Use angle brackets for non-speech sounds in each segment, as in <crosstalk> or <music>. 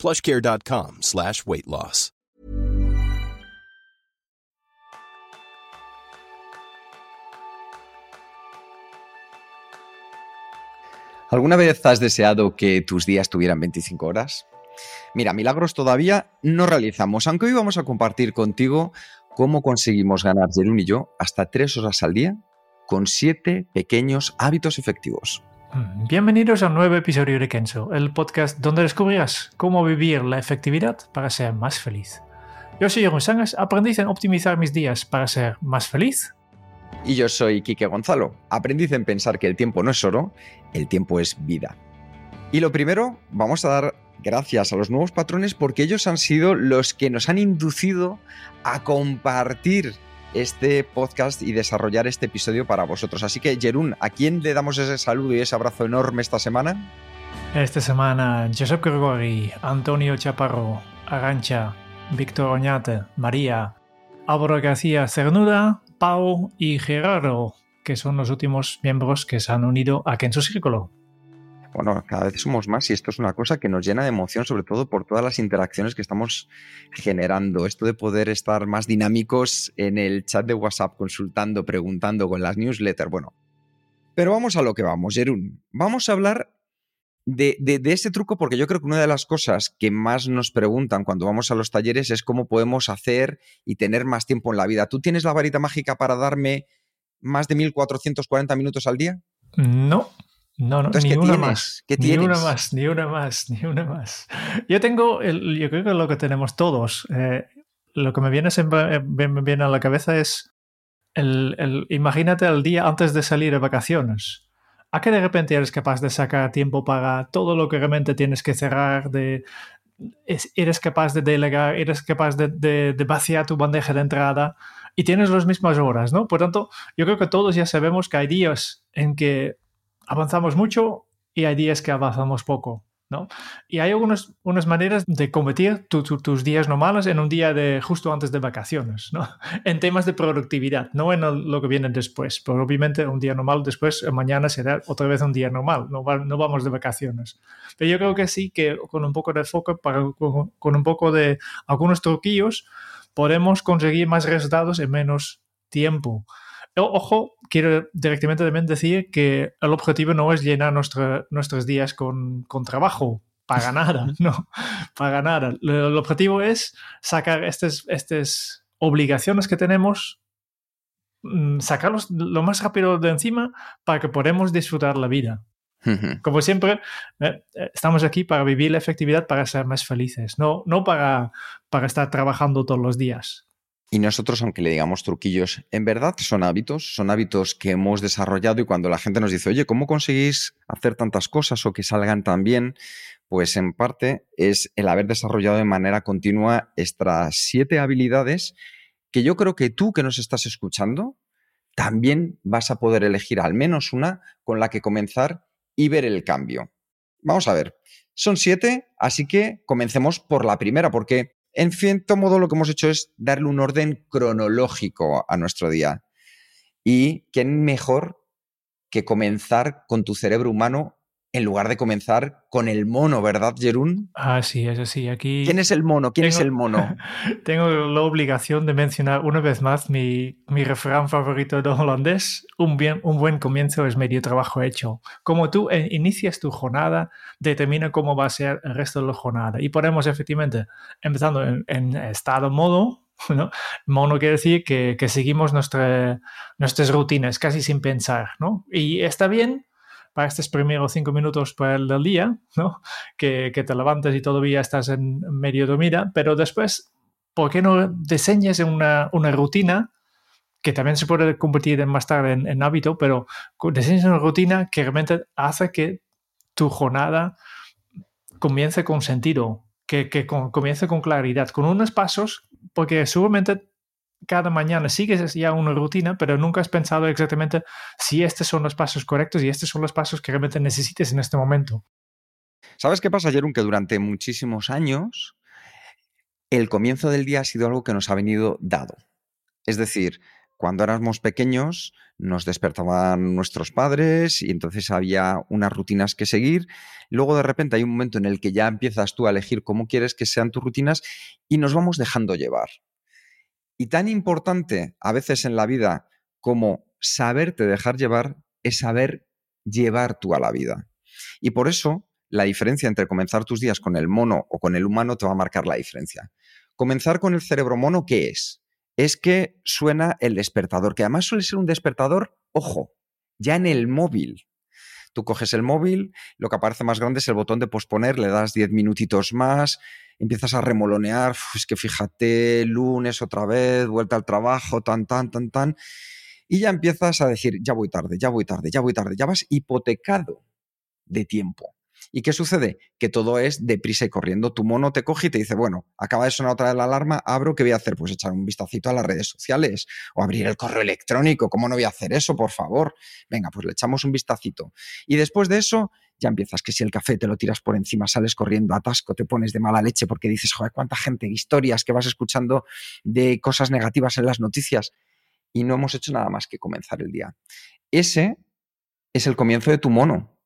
plushcare.com slash weight loss. ¿Alguna vez has deseado que tus días tuvieran 25 horas? Mira, milagros todavía no realizamos, aunque hoy vamos a compartir contigo cómo conseguimos ganar Jerún y yo hasta 3 horas al día con 7 pequeños hábitos efectivos. Mm, bienvenidos a un nuevo episodio de Kenzo, el podcast donde descubrirás cómo vivir la efectividad para ser más feliz. Yo soy Jeroen Sangas, aprendiz en optimizar mis días para ser más feliz. Y yo soy Quique Gonzalo, aprendiz en pensar que el tiempo no es oro, el tiempo es vida. Y lo primero, vamos a dar gracias a los nuevos patrones porque ellos han sido los que nos han inducido a compartir este podcast y desarrollar este episodio para vosotros. Así que, Jerún, ¿a quién le damos ese saludo y ese abrazo enorme esta semana? Esta semana, Josep Gregori, Antonio Chaparro, Arancha, Víctor Oñate, María, Álvaro García Cernuda, Pau y Gerardo, que son los últimos miembros que se han unido aquí en su círculo bueno, cada vez somos más y esto es una cosa que nos llena de emoción, sobre todo por todas las interacciones que estamos generando. Esto de poder estar más dinámicos en el chat de WhatsApp, consultando, preguntando con las newsletters, bueno. Pero vamos a lo que vamos, Jerún. Vamos a hablar de, ese truco porque yo creo que una de las cosas que más nos preguntan cuando vamos a los talleres es cómo podemos hacer y tener más tiempo en la vida. ¿Tú tienes la varita mágica para darme más de 1440 minutos al día? No, no, no, ni una más. ¿Qué ni una más, ni una más, <laughs> ni una más. Yo tengo, el, yo creo que lo que tenemos todos, eh, lo que me viene siempre eh, viene a la cabeza es el, el, imagínate el día antes de salir de vacaciones. ¿A qué de repente eres capaz de sacar tiempo para todo lo que realmente tienes que cerrar? De, eres capaz de delegar, eres capaz de, de, de, vaciar tu bandeja de entrada y tienes las mismas horas, ¿no? Por tanto, yo creo que todos ya sabemos que hay días en que avanzamos mucho y hay días que avanzamos poco. ¿no? Y hay algunas unas maneras de convertir tus días normales en un día de justo antes de vacaciones, ¿no? <laughs> En temas de productividad, no en lo que viene después. Pero obviamente un día normal después, eh, mañana será otra vez un día normal, no, no vamos de vacaciones. Pero yo creo que sí que con un poco de foco, para, con, con un poco de algunos truquillos, podemos conseguir más resultados en menos tiempo. Ojo, quiero directamente también decir que el objetivo no es llenar nuestros días con, trabajo, para <laughs> nada, no, para nada. El objetivo es sacar estas, estas obligaciones que tenemos, mm, sacarlos lo más rápido de encima para que podamos disfrutar la vida. Como siempre, eh, eh, estamos aquí para vivir la efectividad, para ser más felices, no, no para, para estar trabajando todos los días. Y nosotros, aunque le digamos truquillos, en verdad son hábitos, son hábitos que hemos desarrollado y cuando la gente nos dice, oye, ¿cómo conseguís hacer tantas cosas o que salgan tan bien? Pues en parte es el haber desarrollado de manera continua estas siete habilidades que yo creo que tú que nos estás escuchando también vas a poder elegir al menos una con la que comenzar y ver el cambio. Vamos a ver, son siete, así que comencemos por la primera, porque en cierto modo, lo que hemos hecho es darle un orden cronológico a nuestro día. Y qué mejor que comenzar con tu cerebro humano en lugar de comenzar con el mono, ¿verdad, Jerún? Ah, sí, es así. Aquí ¿Quién es el mono? ¿Quién es el mono? <laughs> tengo la obligación de mencionar una vez más mi, mi refrán favorito de holandés. Un, bien, un buen comienzo es medio trabajo hecho. Como tú eh, inicias tu jornada, determina cómo va a ser el resto de la jornada. Y podemos efectivamente, empezando en, en estado modo, <laughs> ¿no? Mono quiere decir que, que seguimos nuestra, nuestras rutinas casi sin pensar, ¿no? Y está bien para estos primeros cinco minutos del día, ¿no? Que, te levantas y todavía estás en medio dormida, pero después, ¿por qué no diseñes una, rutina que también se puede convertir en más tarde en, en hábito, pero diseñes una rutina que realmente hace que tu jornada comience con sentido, que, que comience con claridad, con unos pasos, porque seguramente cada mañana sigues ya una rutina, pero nunca has pensado exactamente si estos son los pasos correctos y estos son los pasos que realmente necesites en este momento. ¿Sabes qué pasa, Jerón? Que durante muchísimos años el comienzo del día ha sido algo que nos ha venido dado. Es decir, cuando éramos pequeños nos despertaban nuestros padres y entonces había unas rutinas que seguir. Luego de repente hay un momento en el que ya empiezas tú a elegir cómo quieres que sean tus rutinas y nos vamos dejando llevar. Y tan importante a veces en la vida como saberte dejar llevar es saber llevar tú a la vida. Y por eso la diferencia entre comenzar tus días con el mono o con el humano te va a marcar la diferencia. Comenzar con el cerebro mono, ¿qué es? Es que suena el despertador, que además suele ser un despertador, ojo, ya en el móvil. Tú coges el móvil, lo que aparece más grande es el botón de posponer, le das 10 minutitos más, empiezas a remolonear, es que fíjate, lunes otra vez, vuelta al trabajo, tan, tan, tan, tan, y ya empiezas a decir, ya voy tarde, ya voy tarde, ya voy tarde, ya vas hipotecado de tiempo. ¿Y qué sucede? Que todo es deprisa y corriendo. Tu mono te coge y te dice, bueno, acaba de sonar otra vez la alarma, abro, ¿qué voy a hacer? Pues echar un vistacito a las redes sociales o abrir el correo electrónico. ¿Cómo no voy a hacer eso, por favor? Venga, pues le echamos un vistacito. Y después de eso, ya empiezas que si el café te lo tiras por encima, sales corriendo, atasco, te pones de mala leche porque dices, joder, cuánta gente, historias que vas escuchando de cosas negativas en las noticias y no hemos hecho nada más que comenzar el día. Ese es el comienzo de tu mono.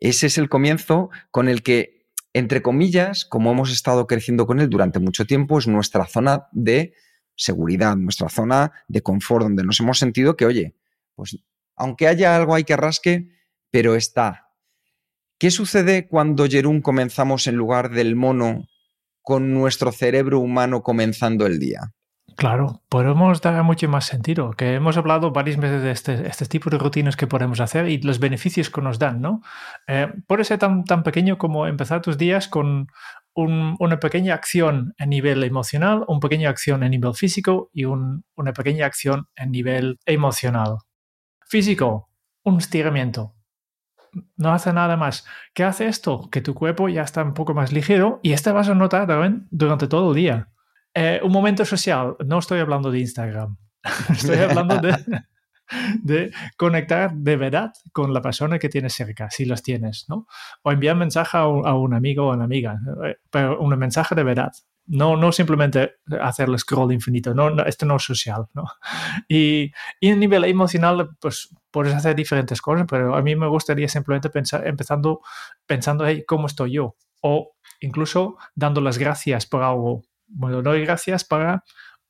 Ese es el comienzo con el que, entre comillas, como hemos estado creciendo con él durante mucho tiempo, es nuestra zona de seguridad, nuestra zona de confort, donde nos hemos sentido que, oye, pues aunque haya algo hay que rasque, pero está. ¿Qué sucede cuando Jerún comenzamos en lugar del mono con nuestro cerebro humano comenzando el día? Claro, podemos dar mucho más sentido, que hemos hablado varias veces de este, este tipo de rutinas que podemos hacer y los beneficios que nos dan, ¿no? Eh, puede ser tan, tan pequeño como empezar tus días con una pequeña acción a nivel emocional, una pequeña acción a nivel físico y una pequeña acción a nivel emocional. Físico, un estiramiento. No hace nada más. ¿Qué hace esto? Que tu cuerpo ya está un poco más ligero y este vas a notar también durante todo el día. Eh, un momento social, no estoy hablando de Instagram, <laughs> estoy hablando de, conectar de verdad con la persona que tienes cerca, si las tienes, ¿no? O enviar un mensaje a un, amigo o una amiga, eh, pero un mensaje de verdad. No, no simplemente hacer el scroll infinito, no, esto no es social, ¿no? <laughs> Y, y a nivel emocional, pues puedes hacer diferentes cosas, pero a mí me gustaría simplemente pensar, empezando pensando, hey, ¿cómo estoy yo? O incluso dando las gracias por algo bueno, doy gracias para,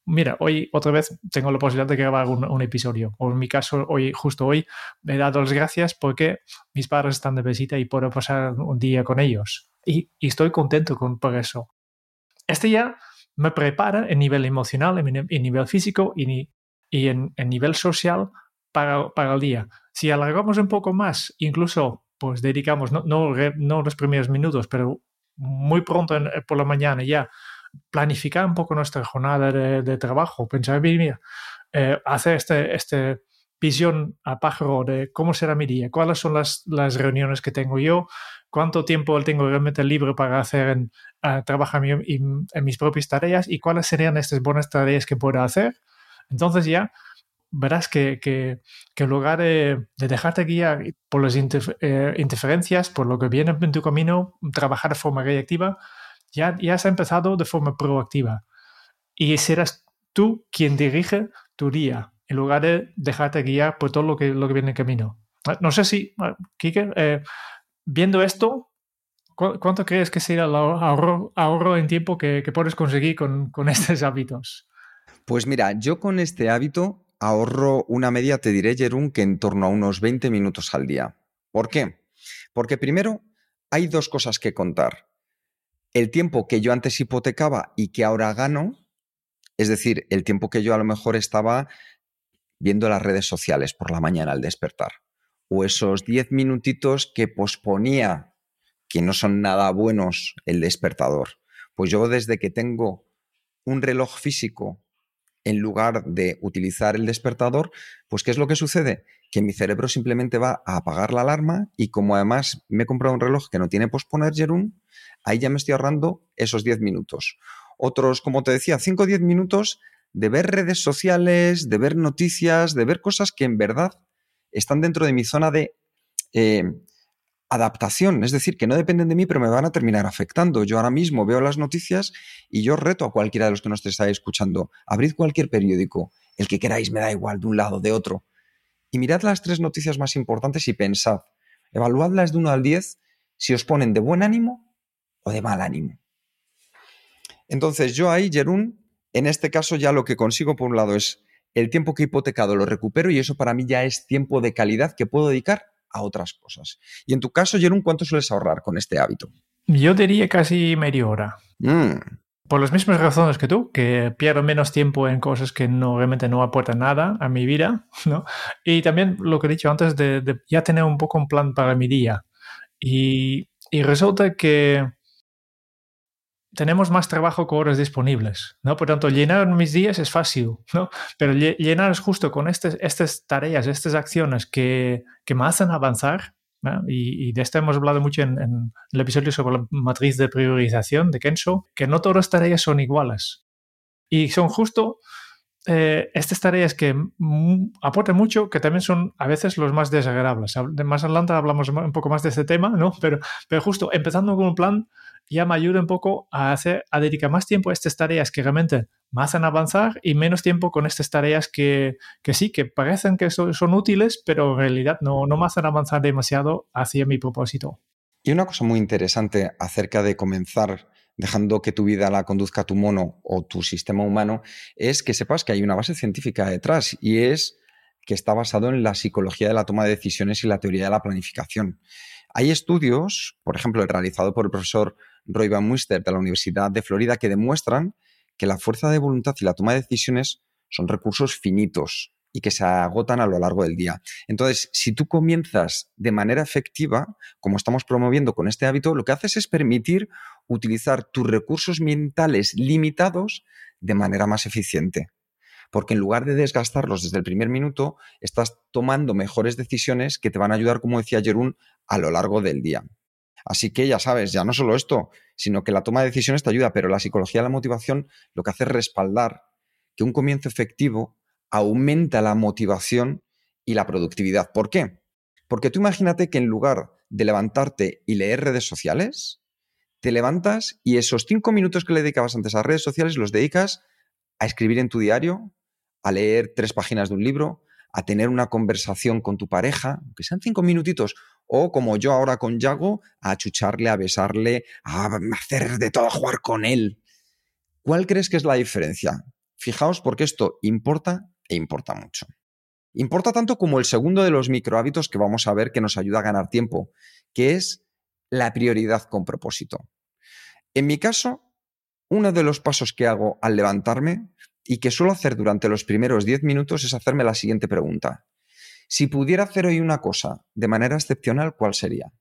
mira, hoy otra vez tengo la posibilidad de grabar un, episodio. O en mi caso, hoy, justo hoy, he dado las gracias porque mis padres están de visita y puedo pasar un día con ellos. Y, estoy contento con, por eso. Este ya me prepara en nivel emocional, en, nivel físico y, en, nivel social para, el día. Si alargamos un poco más, incluso pues dedicamos, no, los primeros minutos, pero muy pronto por la mañana ya planificar un poco nuestra jornada de, trabajo, pensar, mira, eh, hacer este, este visión a pájaro de cómo será mi día, cuáles son las, las reuniones que tengo yo, cuánto tiempo tengo realmente libre para hacer en, trabajar en, mis propias tareas y cuáles serían estas buenas tareas que puedo hacer. Entonces ya verás que, que, en lugar de, dejarte guiar por las eh, interferencias, por lo que viene en tu camino, trabajar de forma reactiva, ya, ya has empezado de forma proactiva y serás tú quien dirige tu día en lugar de dejarte guiar por todo lo que, lo que viene en camino. Ah, no sé si, ah, Kike, eh, viendo esto, ¿cuánto crees que será el ahorro, ahorro en tiempo que, que puedes conseguir con, con, <laughs> estos hábitos? Pues mira, yo con este hábito ahorro una media, te diré, Jerún, que en torno a unos 20 minutos al día. ¿Por qué? Porque primero hay dos cosas que contar el tiempo que yo antes hipotecaba y que ahora gano, es decir, el tiempo que yo a lo mejor estaba viendo las redes sociales por la mañana al despertar, o esos 10 minutitos que posponía, que no son nada buenos, el despertador. Pues yo desde que tengo un reloj físico en lugar de utilizar el despertador, pues ¿qué es lo que sucede? Que mi cerebro simplemente va a apagar la alarma y como además me he comprado un reloj que no tiene posponer, Jerún, ahí ya me estoy ahorrando esos 10 minutos. Otros, como te decía, 5 o 10 minutos de ver redes sociales, de ver noticias, de ver cosas que en verdad están dentro de mi zona de eh, adaptación, es decir, que no dependen de mí, pero me van a terminar afectando. Yo ahora mismo veo las noticias y yo reto a cualquiera de los que nos estáis escuchando, abrid cualquier periódico, el que queráis, me da igual, de un lado, de otro, y mirad las tres noticias más importantes y pensad, evaluadlas de 1 al 10 si os ponen de buen ánimo o de mal ánimo. Entonces yo ahí, Jerún, en este caso ya lo que consigo por un lado es el tiempo que he hipotecado lo recupero y eso para mí ya es tiempo de calidad que puedo dedicar a otras cosas. Y en tu caso, Jerún, ¿cuánto sueles ahorrar con este hábito? Yo diría casi media hora. Mm. Por las mismas razones que tú, que pierdo menos tiempo en cosas que no realmente no aportan nada a mi vida, ¿no? Y también lo que he dicho antes de, de ya tener un poco un plan para mi día. Y, y resulta que tenemos más trabajo con horas disponibles, ¿no? Por tanto, llenar mis días es fácil, ¿no? Pero llenar es justo con estas, estas tareas, estas acciones que, que me hacen avanzar, y, de esto hemos hablado mucho en, el episodio sobre la matriz de priorización de Kenzo, que no todas las tareas son iguales. Y son justo eh, estas tareas que aportan mucho, que también son a veces los más desagradables. Más adelante hablamos un poco más de este tema, ¿no? <laughs> Pero, pero justo empezando con un plan ya me ayuda un poco a, hacer, a dedicar más tiempo a estas tareas que realmente me hacen avanzar y menos tiempo con estas tareas que, que sí, que parecen que son, son, útiles, pero en realidad no, no me hacen avanzar demasiado hacia mi propósito. Y una cosa muy interesante acerca de comenzar dejando que tu vida la conduzca tu mono o tu sistema humano, es que sepas que hay una base científica detrás y es que está basado en la psicología de la toma de decisiones y la teoría de la planificación. Hay estudios, por ejemplo, el realizado por el profesor Roy Van Muster de la Universidad de Florida, que demuestran que la fuerza de voluntad y la toma de decisiones son recursos finitos y que se agotan a lo largo del día. Entonces, si tú comienzas de manera efectiva, como estamos promoviendo con este hábito, lo que haces es permitir utilizar tus recursos mentales limitados de manera más eficiente. Porque en lugar de desgastarlos desde el primer minuto, estás tomando mejores decisiones que te van a ayudar, como decía Jerún, a lo largo del día. Así que ya sabes, ya no solo esto, sino que la toma de decisiones te ayuda, pero la psicología de la motivación lo que hace es respaldar que un comienzo efectivo aumenta la motivación y la productividad. ¿Por qué? Porque tú imagínate que en lugar de levantarte y leer redes sociales, te levantas y esos cinco minutos que le dedicabas antes a redes sociales los dedicas a escribir en tu diario, a leer tres páginas de un libro, a tener una conversación con tu pareja, aunque sean cinco minutitos, o como yo ahora con Yago, a chucharle, a besarle, a hacer de todo, a jugar con él. ¿Cuál crees que es la diferencia? Fijaos porque esto importa e importa mucho. Importa tanto como el segundo de los micro hábitos que vamos a ver que nos ayuda a ganar tiempo, que es la prioridad con propósito. En mi caso, uno de los pasos que hago al levantarme y que suelo hacer durante los primeros 10 minutos es hacerme la siguiente pregunta. Si pudiera hacer hoy una cosa de manera excepcional, ¿cuál sería?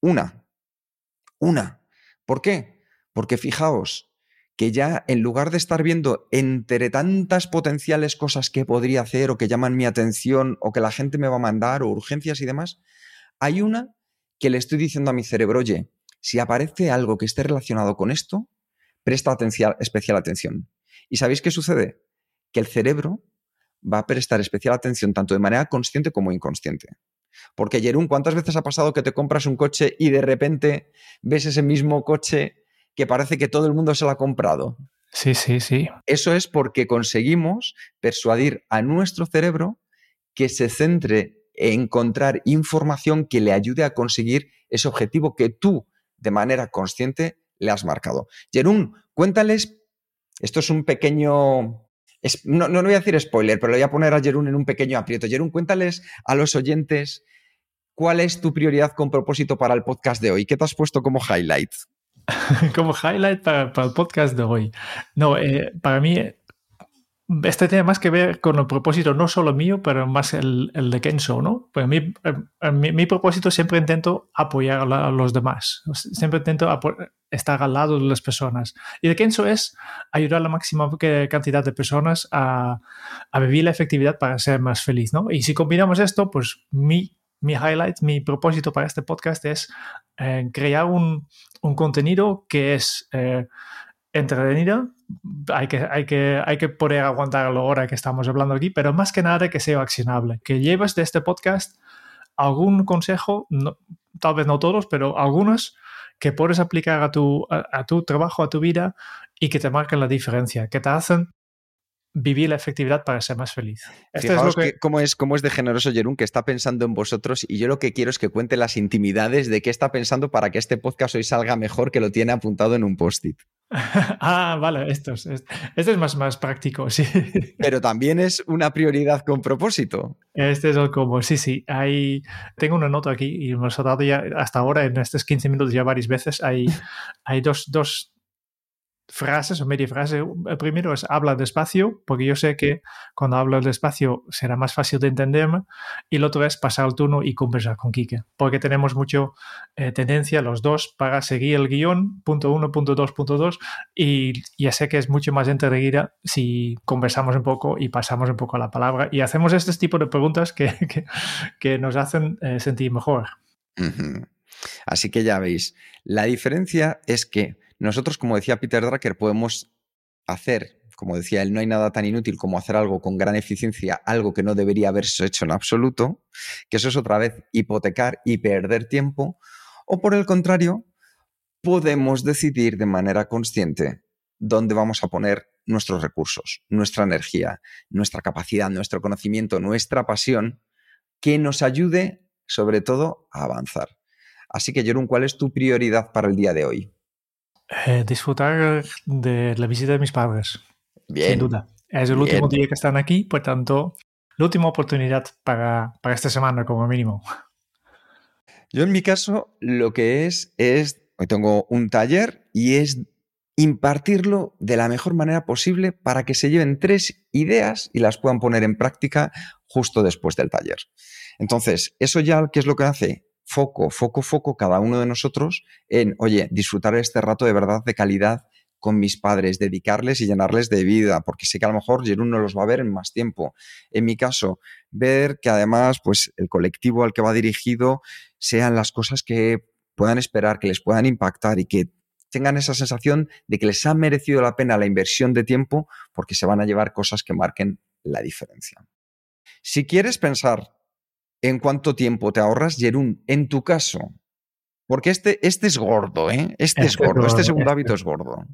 Una. Una. ¿Por qué? Porque fijaos que ya en lugar de estar viendo entre tantas potenciales cosas que podría hacer o que llaman mi atención o que la gente me va a mandar o urgencias y demás, hay una que le estoy diciendo a mi cerebro, oye, si aparece algo que esté relacionado con esto, presta especial atención. ¿Y sabéis qué sucede? Que el cerebro va a prestar especial atención tanto de manera consciente como inconsciente. Porque, Jerún, ¿cuántas veces ha pasado que te compras un coche y de repente ves ese mismo coche que parece que todo el mundo se lo ha comprado? Sí, sí, sí. Eso es porque conseguimos persuadir a nuestro cerebro que se centre en encontrar información que le ayude a conseguir ese objetivo que tú, de manera consciente, le has marcado. Jerún, cuéntales esto es un pequeño... no, no, voy a decir spoiler, pero le voy a poner a Jerún en un pequeño aprieto. Jerún, cuéntales a los oyentes cuál es tu prioridad con propósito para el podcast de hoy. ¿Qué te has puesto como highlight? <laughs> como highlight para, el podcast de hoy. No, eh, para mí este tiene más que ver con el propósito no solo mío, pero más el, el de Kenzo, ¿no? Pues mí, mi, mi, propósito siempre intento apoyar a, los demás, siempre intento estar al lado de las personas. Y de Kenzo es ayudar a la máxima cantidad de personas a, a, vivir la efectividad para ser más feliz, ¿no? Y si combinamos esto, pues mi mi highlight, mi propósito para este podcast es eh, crear un, contenido que es eh, entretenido. Hay que, hay, que, hay que poder aguantar la hora que estamos hablando aquí, pero más que nada que sea accionable. Que lleves de este podcast algún consejo, tal vez no todos, pero algunos que puedes aplicar a tu, a tu trabajo, a tu vida y que te marquen la diferencia, que te hacen vivir la efectividad para ser más feliz. Esto es lo que... cómo, es, cómo es de generoso Jerún que está pensando en vosotros y yo lo que quiero es que cuente las intimidades de qué está pensando para que este podcast hoy salga mejor que lo tiene apuntado en un post-it. <laughs> ah, vale, esto es, este es más, más práctico, sí. <laughs> Pero también es una prioridad con propósito. Este es el cómo, sí, sí. Hay, tengo una nota aquí y hemos dado ya hasta ahora en estos 15 minutos ya varias veces. Hay, hay dos, dos, frases o media frase. El primero es habla despacio, porque yo sé que cuando hablo despacio será más fácil de entenderme. Y el otro es pasar el turno y conversar con Quique, porque tenemos mucho eh, tendencia los dos para seguir el guion, punto uno, punto dos, punto dos. Y ya sé que es mucho más entreguida si conversamos un poco y pasamos un poco la palabra y hacemos este tipo de preguntas que, <laughs> que, nos hacen eh, sentir mejor. Así que ya veis, la diferencia es que nosotros, como decía Peter Drucker, podemos hacer, como decía él, no hay nada tan inútil como hacer algo con gran eficiencia, algo que no debería haberse hecho en absoluto, que eso es otra vez hipotecar y perder tiempo, o por el contrario, podemos decidir de manera consciente dónde vamos a poner nuestros recursos, nuestra energía, nuestra capacidad, nuestro conocimiento, nuestra pasión, que nos ayude sobre todo a avanzar. Así que, Jerón, ¿cuál es tu prioridad para el día de hoy? Eh, disfrutar de la visita de mis padres. Bien. Sin duda. Es el último día que están aquí, por tanto, la última oportunidad para, para esta semana, como mínimo. Yo en mi caso, lo que es, es, hoy tengo un taller y es impartirlo de la mejor manera posible para que se lleven tres ideas y las puedan poner en práctica justo después del taller. Entonces, eso ya, ¿qué es lo que hace? Foco, foco, foco cada uno de nosotros en, oye, disfrutar este rato de verdad de calidad con mis padres, dedicarles y llenarles de vida, porque sé que a lo mejor Jerún no los va a ver en más tiempo. En mi caso, ver que además, pues el colectivo al que va dirigido sean las cosas que puedan esperar, que les puedan impactar y que tengan esa sensación de que les ha merecido la pena la inversión de tiempo porque se van a llevar cosas que marquen la diferencia. Si quieres pensar en cuánto tiempo te ahorras, Jerún, en tu caso. Porque este, este es gordo, ¿eh? Este, es gordo, este segundo <laughs> hábito es gordo.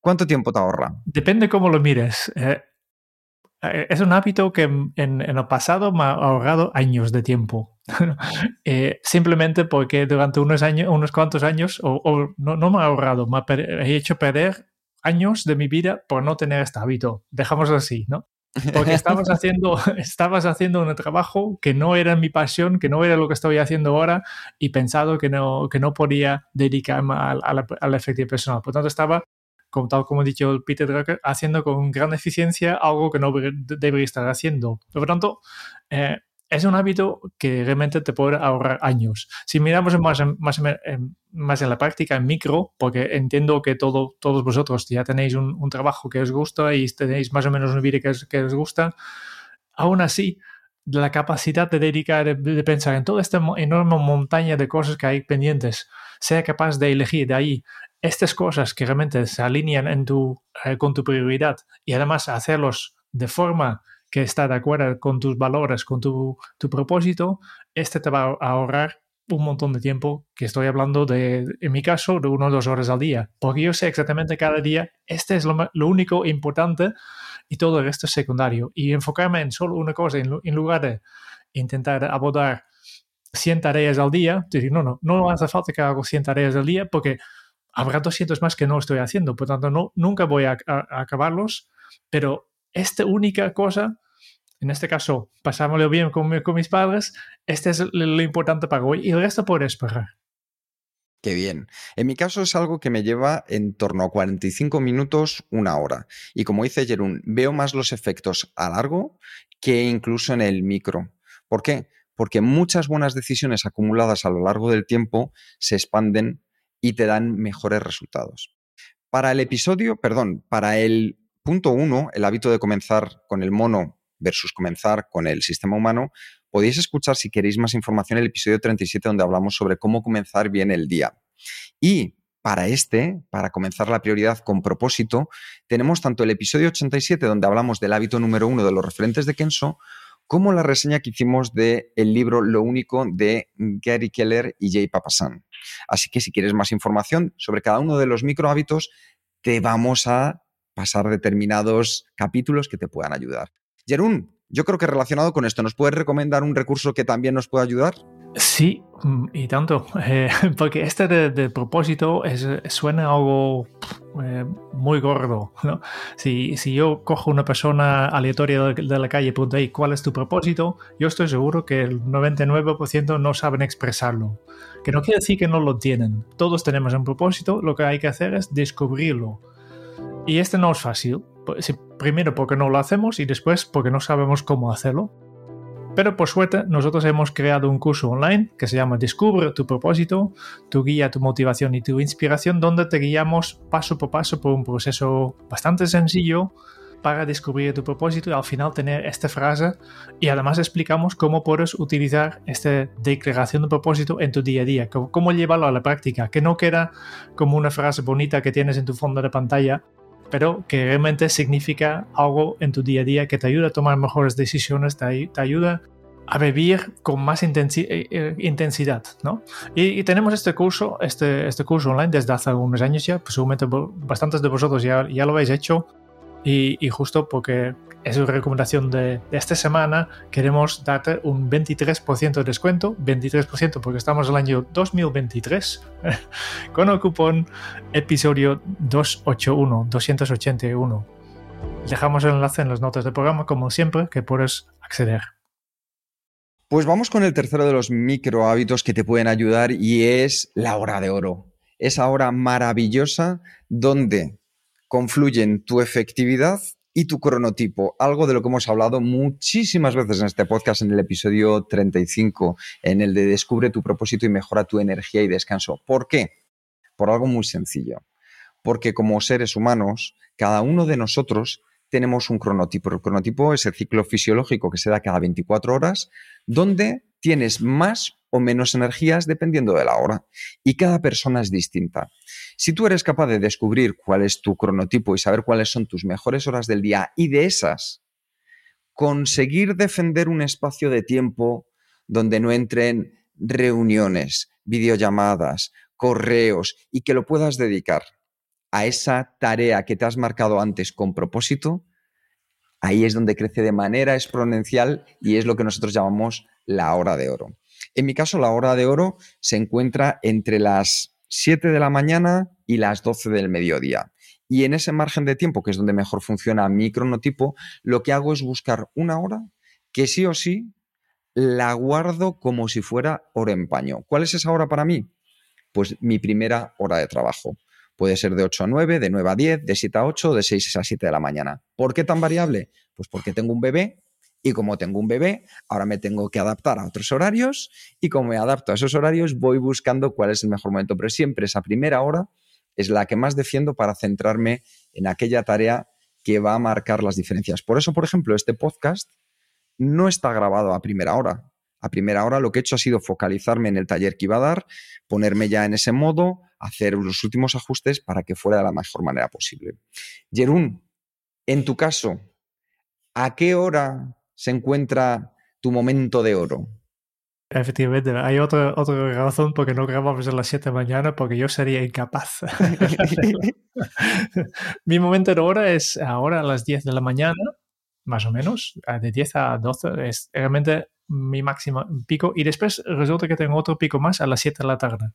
¿Cuánto tiempo te ahorra? Depende cómo lo mires. Eh, eh, es un hábito que en, el pasado me ha ahorrado años de tiempo. <laughs> Eh, simplemente porque durante unos, años, unos cuantos años, o, no, no, me ha ahorrado, me he hecho perder años de mi vida por no tener este hábito. Dejamos así, ¿no? Porque estabas haciendo, <laughs> estabas haciendo un trabajo que no era mi pasión, que no era lo que estoy haciendo ahora y pensado que no, que no podía dedicarme a, a personal. Por tanto, estaba, como, tal como ha dicho Peter Drucker, haciendo con gran eficiencia algo que no debería estar haciendo. Por tanto, eh, es un hábito que realmente te puede ahorrar años. Si miramos más en, la práctica, en micro, porque entiendo que todo, todos vosotros ya tenéis un, trabajo que os gusta y tenéis más o menos una vida que os, que os gusta, aún así, la capacidad de dedicar, de, pensar en toda esta enorme montaña de cosas que hay pendientes, sea capaz de elegir de ahí estas cosas que realmente se alinean eh, con tu prioridad y además hacerlos de forma que está de acuerdo con tus valores, con tu, propósito, este te va a ahorrar un montón de tiempo, que estoy hablando de, en mi caso, de uno o dos horas al día, porque yo sé exactamente cada día, este es lo, único importante y todo el resto es secundario. Y enfocarme en solo una cosa, en, lugar de intentar abordar 100 tareas al día, decir, no, no, no hace falta que haga 100 tareas al día porque habrá 200 más que no estoy haciendo, por tanto, no, nunca voy a acabarlos, pero esta única cosa, en este caso, pasármelo bien con, mis padres, este es lo, importante para hoy y el resto puede esperar. Qué bien. En mi caso es algo que me lleva en torno a 45 minutos, una hora. Y como dice Jerún, veo más los efectos a largo que incluso en el micro. ¿Por qué? Porque muchas buenas decisiones acumuladas a lo largo del tiempo se expanden y te dan mejores resultados. Para el episodio, perdón, para el Punto uno, el hábito de comenzar con el mono versus comenzar con el sistema humano, podéis escuchar si queréis más información el episodio 37 donde hablamos sobre cómo comenzar bien el día. Y para este, para comenzar la prioridad con propósito, tenemos tanto el episodio 87 donde hablamos del hábito número uno de los referentes de Kenso, como la reseña que hicimos del el libro Lo único de Gary Keller y Jay Papasan. Así que si quieres más información sobre cada uno de los micro hábitos, te vamos a pasar determinados capítulos que te puedan ayudar. Jerún, yo creo que relacionado con esto, ¿nos puedes recomendar un recurso que también nos pueda ayudar? Sí, mm, y tanto, <laughs> eh, porque este de, propósito es, suena algo eh, muy gordo. ¿no? Si, si, yo cojo una persona aleatoria de, la calle y pregunto, ¿cuál es tu propósito? Yo estoy seguro que el 99% no saben expresarlo. Que no quiere decir que no lo tienen. Todos tenemos un propósito, lo que hay que hacer es descubrirlo. Y este no es fácil. Pues, primero porque no lo hacemos y después porque no sabemos cómo hacerlo. Pero por suerte nosotros hemos creado un curso online que se llama Descubre tu propósito, tu guía, tu motivación y tu inspiración, donde te guiamos paso por paso por un proceso bastante sencillo para descubrir tu propósito y al final tener esta frase y además explicamos cómo puedes utilizar esta declaración de propósito en tu día a día, cómo, llevarlo a la práctica, que no queda como una frase bonita que tienes en tu fondo de pantalla, pero que realmente significa algo en tu día a día que te ayuda a tomar mejores decisiones, te, ayuda a vivir con más eh, eh, intensidad, ¿no? Y, tenemos este curso, este, este curso online desde hace unos años ya, pues seguramente bastantes de vosotros ya lo habéis hecho, y, justo porque es una recomendación de, esta semana, queremos darte un 23% de descuento, 23% porque estamos en el año 2023, <laughs> con el cupón episodio 281, 281. Dejamos el enlace en las notas del programa, como siempre, que puedes acceder. Pues vamos con el tercero de los micro hábitos que te pueden ayudar y es la hora de oro. Esa hora maravillosa donde confluyen tu efectividad y tu cronotipo, algo de lo que hemos hablado muchísimas veces en este podcast, en el episodio 35, en el de Descubre tu propósito y mejora tu energía y descanso. ¿Por qué? Por algo muy sencillo. Porque como seres humanos, cada uno de nosotros tenemos un cronotipo. El cronotipo es el ciclo fisiológico que se da cada 24 horas, donde tienes más o menos energías dependiendo de la hora. Y cada persona es distinta. Si tú eres capaz de descubrir cuál es tu cronotipo y saber cuáles son tus mejores horas del día y de esas, conseguir defender un espacio de tiempo donde no entren reuniones, videollamadas, correos y que lo puedas dedicar a esa tarea que te has marcado antes con propósito, ahí es donde crece de manera exponencial y es lo que nosotros llamamos la hora de oro. En mi caso, la hora de oro se encuentra entre las 7 de la mañana y las 12 del mediodía. Y en ese margen de tiempo, que es donde mejor funciona mi cronotipo, lo que hago es buscar una hora que sí o sí la guardo como si fuera hora en paño. ¿Cuál es esa hora para mí? Pues mi primera hora de trabajo. Puede ser de 8 a 9, de 9 a 10, de 7 a 8, de 6 a 7 de la mañana. ¿Por qué tan variable? Pues porque tengo un bebé y como tengo un bebé, ahora me tengo que adaptar a otros horarios y como me adapto a esos horarios, voy buscando cuál es el mejor momento. Pero siempre esa primera hora es la que más defiendo para centrarme en aquella tarea que va a marcar las diferencias. Por eso, por ejemplo, este podcast no está grabado a primera hora. A primera hora lo que he hecho ha sido focalizarme en el taller que iba a dar, ponerme ya en ese modo, hacer los últimos ajustes para que fuera de la mejor manera posible. Jerún, en tu caso, ¿a qué hora se encuentra tu momento de oro? Efectivamente, hay otra, otra razón por no grabamos a las 7 de la mañana, porque yo sería incapaz. <laughs> <laughs> Mi momento de hora es ahora a las 10 de la mañana, más o menos, de 10 a 12, es realmente mi máximo pico, y después resulta que tengo otro pico más a las 7 de la tarde.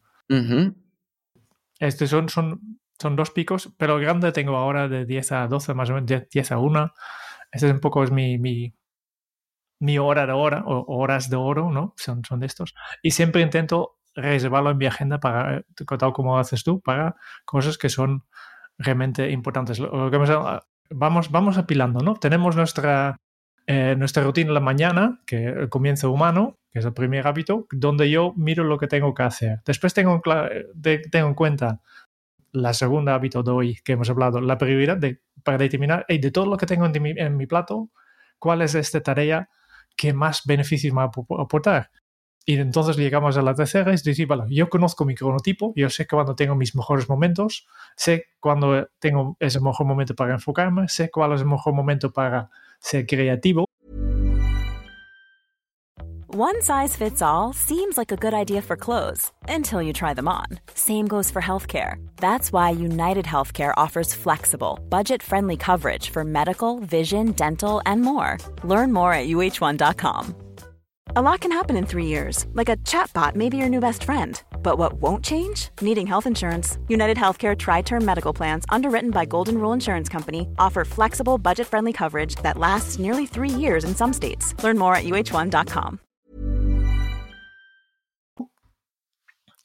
Estos son, son, son dos picos, pero el grande tengo ahora de 10 a 12, más o menos 10 a 1. Este es un poco es mi, mi, mi hora de hora o horas de oro, ¿no? Son, son de estos. Y siempre intento reservarlo en mi agenda para, eh, tal como haces tú, para cosas que son realmente importantes. vamos, vamos apilando, ¿no? Tenemos nuestra, eh, nuestra rutina en la mañana, que el comienzo humano, que es el primer hábito, donde yo miro lo que tengo que hacer. Después tengo, tengo en cuenta la segunda hábito de hoy que hemos hablado, la prioridad de, para determinar de todo lo que tengo en mi, en mi plato, cuál es esta tarea ¿qué más beneficios me va a aportar? Y entonces llegamos a la tercera, es decir, vale, yo conozco mi cronotipo, yo sé cuando tengo mis mejores momentos, sé cuándo tengo ese mejor momento para enfocarme, sé cuál es el mejor momento para ser creativo. One size fits all seems like a good idea for clothes until you try them on. Same goes for healthcare. That's why United Healthcare offers flexible, budget-friendly coverage for medical, vision, dental, and more. Learn more at uh1.com. A lot can happen in three years, like a chatbot may be your new best friend. But what won't change? Needing health insurance. United Healthcare Tri Term Medical Plans, underwritten by Golden Rule Insurance Company, offer flexible, budget friendly coverage that lasts nearly three years in some states. Learn more at uh1.com.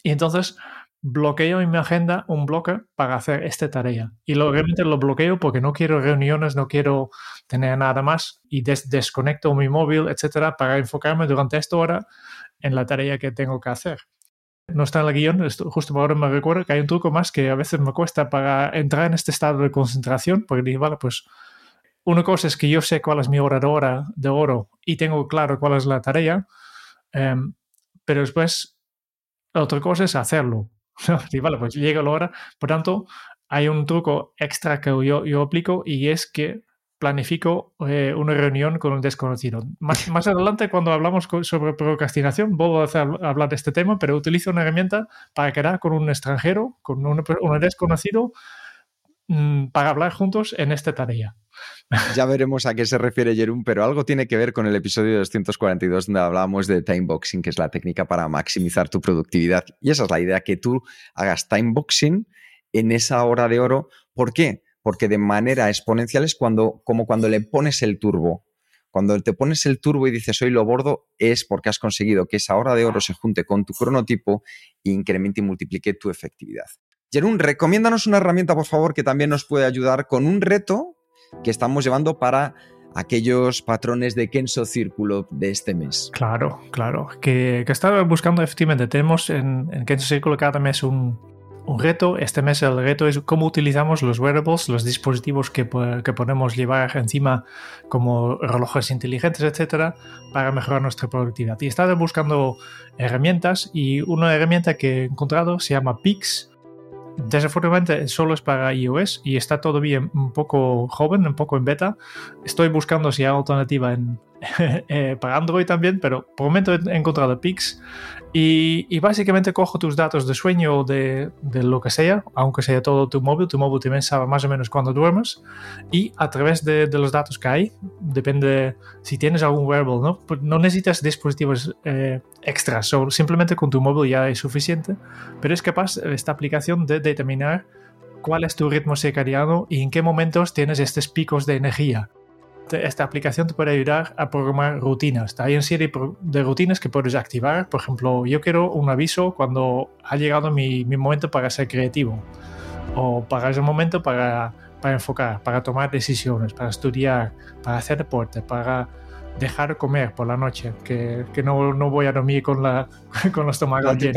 Y entonces bloqueo en mi agenda un bloque para hacer esta tarea. Y lo, realmente lo bloqueo porque no quiero reuniones, no quiero tener nada más y desconecto mi móvil, etcétera, para enfocarme durante esta hora en la tarea que tengo que hacer. No está en la guion, justo ahora me recuerdo que hay un truco más que a veces me cuesta para entrar en este estado de concentración, porque digo, vale, pues una cosa es que yo sé cuál es mi hora de, hora de oro y tengo claro cuál es la tarea, em, pero después otra cosa es hacerlo. <laughs> y vale, pues llega la hora. Por tanto, hay un truco extra que yo, yo aplico y es que planifico eh, una reunión con un desconocido. Más, <laughs> más adelante, cuando hablamos sobre procrastinación, vuelvo a, hablar de este tema, pero utilizo una herramienta para quedar con un extranjero, con un, un desconocido, mmm, para hablar juntos en esta tarea. Ya veremos a qué se refiere Jerún, pero algo tiene que ver con el episodio 242 donde hablábamos de timeboxing, que es la técnica para maximizar tu productividad. Y esa es la idea, que tú hagas timeboxing en esa hora de oro. ¿Por qué? Porque de manera exponencial es cuando, como cuando le pones el turbo. Cuando te pones el turbo y dices hoy lo bordo, es porque has conseguido que esa hora de oro se junte con tu cronotipo e incremente y multiplique tu efectividad. Jerún, recomiéndanos una herramienta, por favor, que también nos puede ayudar con un reto que estamos llevando para aquellos patrones de Kenso Círculo de este mes. Claro, claro. Que, que estaba buscando efectivamente. Tenemos en, en Kenso Círculo cada mes un, un, reto. Este mes el reto es cómo utilizamos los wearables, los dispositivos que, que podemos llevar encima como relojes inteligentes, etcétera, para mejorar nuestra productividad. Y estaba buscando herramientas y una herramienta que he encontrado se llama Pix Desafortunadamente solo es para iOS y está todavía un poco joven, un poco en beta. Estoy buscando si hay alternativa en, <laughs> eh, para Android también, pero por el momento he encontrado Pix y, básicamente cojo tus datos de sueño o de, lo que sea, aunque sea todo tu móvil, tu móvil también sabe más o menos cuando duermes y a través de, los datos que hay, depende si tienes algún wearable, ¿no? Pues no necesitas dispositivos eh, extras, simplemente con tu móvil ya es suficiente, pero es capaz esta aplicación de determinar cuál es tu ritmo circadiano y en qué momentos tienes estos picos de energía esta aplicación te puede ayudar a programar rutinas. Hay una serie de rutinas que puedes activar. Por ejemplo, yo quiero un aviso cuando ha llegado mi, mi momento para ser creativo o para ese momento para, para, enfocar, para tomar decisiones, para estudiar, para hacer deporte, para dejar comer por la noche, que, que no, no, voy a dormir con, la, <laughs> con los estómago lleno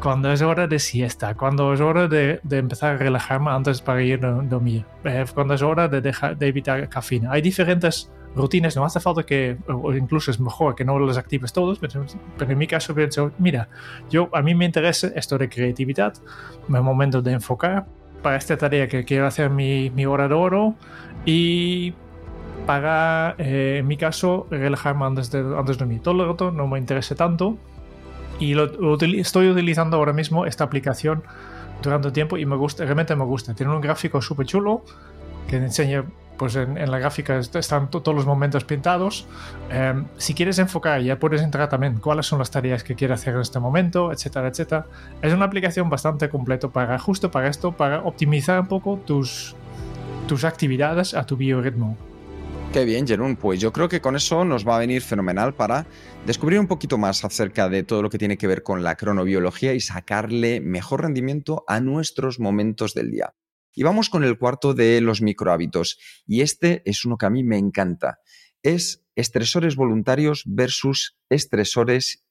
cuando es hora de siesta, cuando es hora de, de empezar a relajarme antes para ir a dormir, eh, cuando es hora de, dejar, de evitar cafeína. Hay diferentes rutinas, no hace falta que, o incluso es mejor que no las actives todos, pero, en mi caso pienso, mira, yo, a mí me interesa esto de creatividad, mi momento de enfocar para esta tarea que quiero hacer mi, mi hora de oro y para, eh, en mi caso, relajarme antes de, antes de dormir. Todo lo otro no me interesa tanto, y lo, estoy utilizando ahora mismo esta aplicación durante tiempo y me gusta, realmente me gusta. Tiene un gráfico súper chulo que enseña, pues en, la gráfica están todos los momentos pintados. Em, si quieres enfocar, ya puedes entrar también cuáles son las tareas que quieres hacer en este momento, etcétera, etcétera. Es una aplicación bastante completa para justo para esto, para optimizar un poco tus, tus actividades a tu biorritmo. Qué bien, Jerún. Pues yo creo que con eso nos va a venir fenomenal para descubrir un poquito más acerca de todo lo que tiene que ver con la cronobiología y sacarle mejor rendimiento a nuestros momentos del día. Y vamos con el cuarto de los microhábitos. Y este es uno que a mí me encanta. Es estresores voluntarios versus estresores,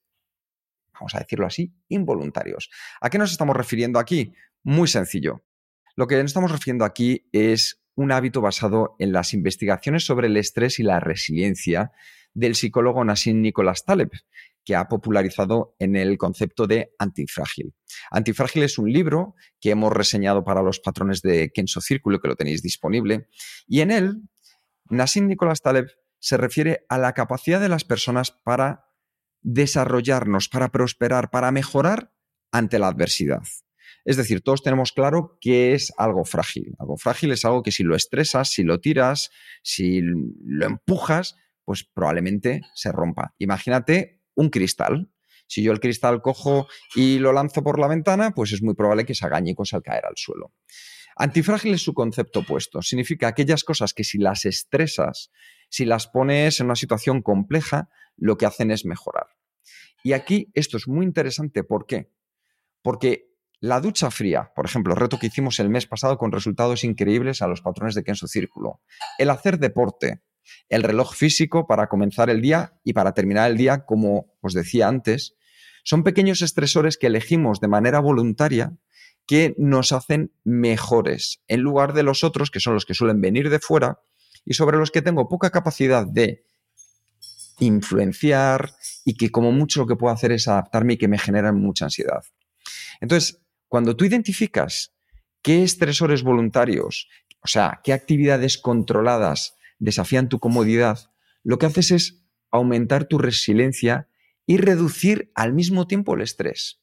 vamos a decirlo así, involuntarios. ¿A qué nos estamos refiriendo aquí? Muy sencillo. Lo que nos estamos refiriendo aquí es un hábito basado en las investigaciones sobre el estrés y la resiliencia del psicólogo Nassim Nicholas Taleb, que ha popularizado en el concepto de antifrágil. Antifrágil es un libro que hemos reseñado para los patrones de Kenso Círculo, que lo tenéis disponible, y en él Nassim Nicholas Taleb se refiere a la capacidad de las personas para desarrollarnos, para prosperar, para mejorar ante la adversidad. Es decir, todos tenemos claro que es algo frágil. Algo frágil es algo que si lo estresas, si lo tiras, si lo empujas, pues probablemente se rompa. Imagínate un cristal. Si yo el cristal cojo y lo lanzo por la ventana, pues es muy probable que se haga añicos al caer al suelo. Antifrágil es su concepto opuesto. Significa aquellas cosas que si las estresas, si las pones en una situación compleja, lo que hacen es mejorar. Y aquí esto es muy interesante. ¿Por qué? Porque la ducha fría, por ejemplo, reto que hicimos el mes pasado con resultados increíbles a los patrones de Kenso Círculo. El hacer deporte, el reloj físico para comenzar el día y para terminar el día, como os decía antes, son pequeños estresores que elegimos de manera voluntaria que nos hacen mejores en lugar de los otros, que son los que suelen venir de fuera y sobre los que tengo poca capacidad de influenciar y que como mucho lo que puedo hacer es adaptarme y que me generan mucha ansiedad. Entonces, cuando tú identificas qué estresores voluntarios, o sea, qué actividades controladas desafían tu comodidad, lo que haces es aumentar tu resiliencia y reducir al mismo tiempo el estrés.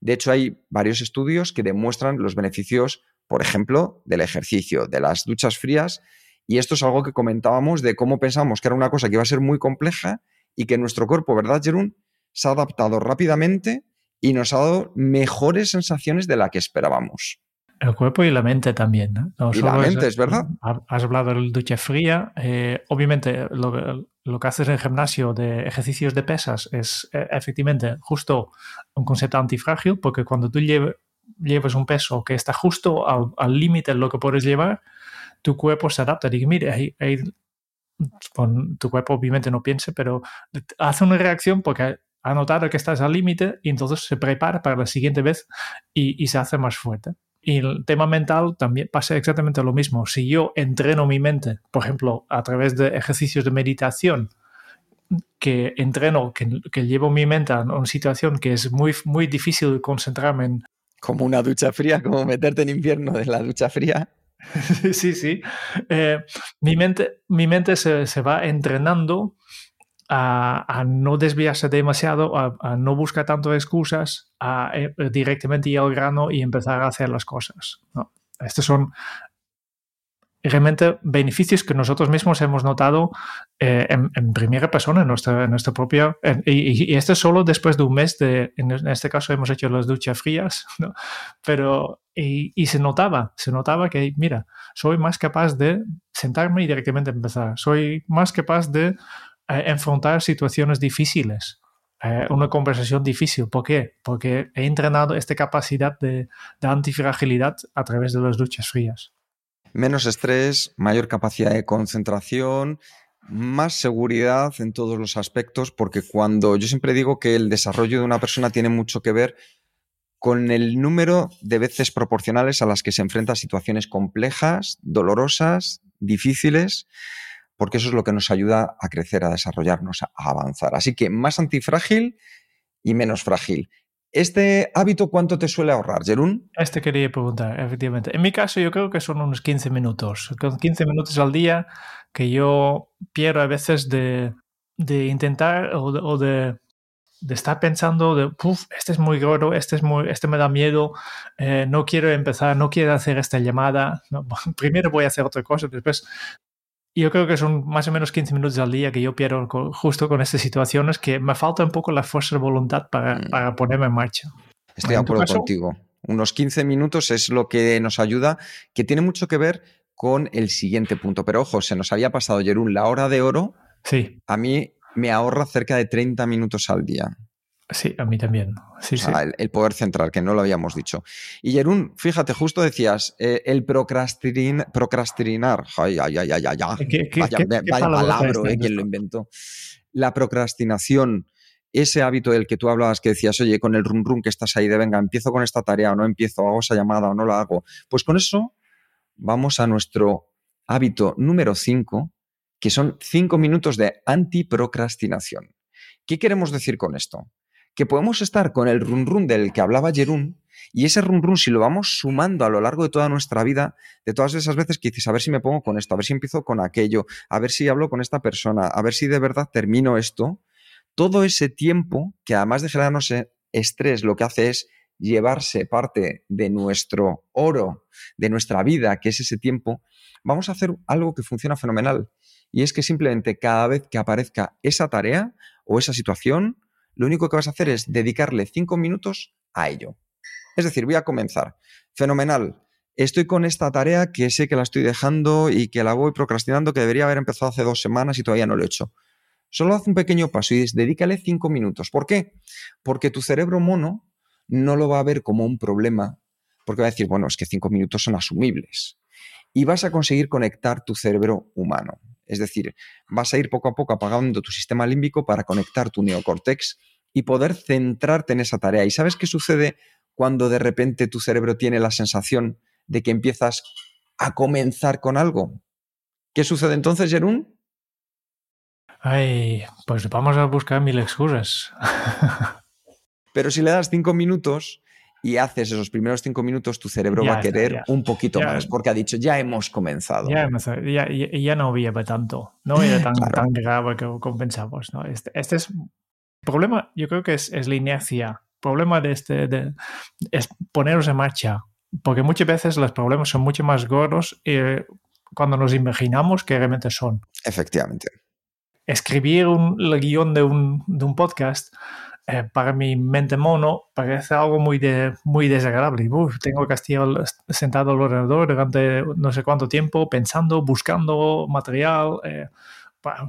De hecho, hay varios estudios que demuestran los beneficios, por ejemplo, del ejercicio, de las duchas frías, y esto es algo que comentábamos de cómo pensamos que era una cosa que iba a ser muy compleja y que nuestro cuerpo, ¿verdad, Jerún? Se ha adaptado rápidamente y nos ha dado mejores sensaciones de la que esperábamos. El cuerpo y la mente también. ¿no? y la mente, es, verdad. Has hablado de ducha fría. Eh, obviamente, lo, que haces en el gimnasio de ejercicios de pesas es eh, efectivamente justo un concepto antifrágil, porque cuando tú llevas un peso que está justo al límite de lo que puedes llevar, tu cuerpo se adapta. Dice, mire, tu cuerpo obviamente no piense, pero hace una reacción porque ha notado que estás al límite y entonces se prepara para la siguiente vez y, se hace más fuerte. Y el tema mental también pasa exactamente lo mismo. Si yo entreno mi mente, por ejemplo, a través de ejercicios de meditación, que entreno, que, llevo mi mente a una situación que es muy, muy difícil concentrarme en. Como una ducha fría, como meterte en invierno de la ducha fría. <laughs> sí, sí. Eh, mi mente, mi mente se, se va entrenando a, no desviarse demasiado, a, no buscar tanto excusas, a, eh, directamente ir al grano y empezar a hacer las cosas. Estos son realmente beneficios que nosotros mismos hemos notado eh, en, primera persona, en nuestra, nuestra propia... y, esto es solo después de un mes de... En este caso hemos hecho las duchas frías, <laughs> pero... Y, y, se notaba, se notaba que, mira, soy más capaz de sentarme y directamente empezar. Soy más capaz de enfrentar situaciones difíciles, eh, una conversación difícil. ¿Por qué? Porque he entrenado esta capacidad de, de antifragilidad a través de las duchas frías. Menos estrés, mayor capacidad de concentración, más seguridad en todos los aspectos, porque cuando yo siempre digo que el desarrollo de una persona tiene mucho que ver con el número de veces proporcionales a las que se enfrenta a situaciones complejas, dolorosas, difíciles, porque eso es lo que nos ayuda a crecer, a desarrollarnos, a avanzar. Así que más antifrágil y menos frágil. ¿Este hábito cuánto te suele ahorrar, Jerún? Este quería preguntar, efectivamente. En mi caso yo creo que son unos 15 minutos. 15 minutos al día que yo pierdo a veces de, intentar o de, estar pensando de, este es muy gordo, este, es muy, este me da miedo, eh, no quiero empezar, no quiero hacer esta llamada. <laughs> primero voy a hacer otra cosa, después yo creo que son más o menos 15 minutos al día que yo pierdo justo con estas situaciones que me falta un poco la fuerza de voluntad para, mm. para ponerme en marcha. Estoy de acuerdo contigo. Unos 15 minutos es lo que nos ayuda, que tiene mucho que ver con el siguiente punto. Pero ojo, se nos había pasado, Jerún, la hora de oro. Sí. A mí me ahorra cerca de 30 minutos al día. Sí, a mí también. Sí, sí. El, poder central, que no lo habíamos dicho. Y Jerún, fíjate, justo decías, eh, el procrastinar. Ay, ay, ay, ay, ay, ¿Qué, vaya, palabra, eh, quien lo inventó. La procrastinación, ese hábito del que tú hablabas, que decías, oye, con el rum rum que estás ahí de venga, empiezo con esta tarea o no empiezo, hago esa llamada o no la hago. Pues con eso vamos a nuestro hábito número 5, que son 5 minutos de antiprocrastinación. ¿Qué queremos decir con esto? Que podemos estar con el run run del que hablaba Jerún y ese run run, si lo vamos sumando a lo largo de toda nuestra vida, de todas esas veces que dices, a ver si me pongo con esto, a ver si empiezo con aquello, a ver si hablo con esta persona, a ver si de verdad termino esto, todo ese tiempo, que además de generarnos estrés, lo que hace es llevarse parte de nuestro oro, de nuestra vida, que es ese tiempo, vamos a hacer algo que funciona fenomenal. Y es que simplemente cada vez que aparezca esa tarea o esa situación, lo único que vas a hacer es dedicarle cinco minutos a ello. Es decir, voy a comenzar. Fenomenal. Estoy con esta tarea que sé que la estoy dejando y que la voy procrastinando, que debería haber empezado hace dos semanas y todavía no lo he hecho. Solo haz un pequeño paso y dedícale cinco minutos. ¿Por qué? Porque tu cerebro mono no lo va a ver como un problema, porque va a decir, bueno, es que cinco minutos son asumibles. Y vas a conseguir conectar tu cerebro humano. Es decir, vas a ir poco a poco apagando tu sistema límbico para conectar tu neocórtex y poder centrarte en esa tarea. ¿Y sabes qué sucede cuando de repente tu cerebro tiene la sensación de que empiezas a comenzar con algo. ¿Qué sucede entonces, Jerún? Ay, pues vamos a buscar mil excusas. <laughs> Pero si le das cinco minutos y haces esos primeros cinco minutos, tu cerebro va a querer un poquito más, porque ha dicho, ya hemos comenzado. Ya, no había tanto, no era <laughs> tan, tan grave como pensamos. ¿no? Este, este, es el problema, yo creo que es, es la inercia problema de este de, es poneros en marcha, porque muchas veces los problemas son mucho más gordos eh, cuando nos imaginamos que realmente son. Efectivamente. Escribir un, el guion de un, de un podcast eh, para mi mente mono parece algo muy, de, muy desagradable. tengo que estar sentado al ordenador durante no sé cuánto tiempo pensando, buscando material. Eh,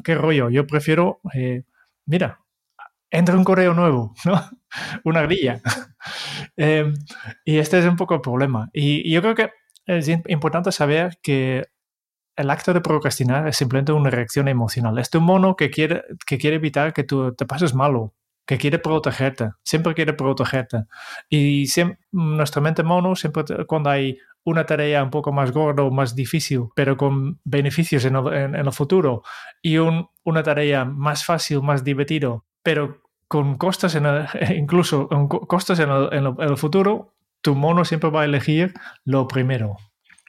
¿Qué rollo? Yo prefiero, eh, mira, entra un correo nuevo, <laughs> ¿no? Una grilla. <laughs> Em, y este es un poco el problema. Y, yo creo que es importante saber que el acto de procrastinar es simplemente una reacción emocional. Es un mono que quiere, que quiere evitar que tú te pases malo, que quiere protegerte, siempre quiere protegerte. Y siempre, nuestra mente mono, siempre cuando hay una tarea un poco más gorda o más difícil, pero con beneficios en el, futuro, y un, una tarea más fácil, más divertido, pero con costos en <laughs> incluso con costos en el, futuro, tu mono siempre va a elegir lo primero.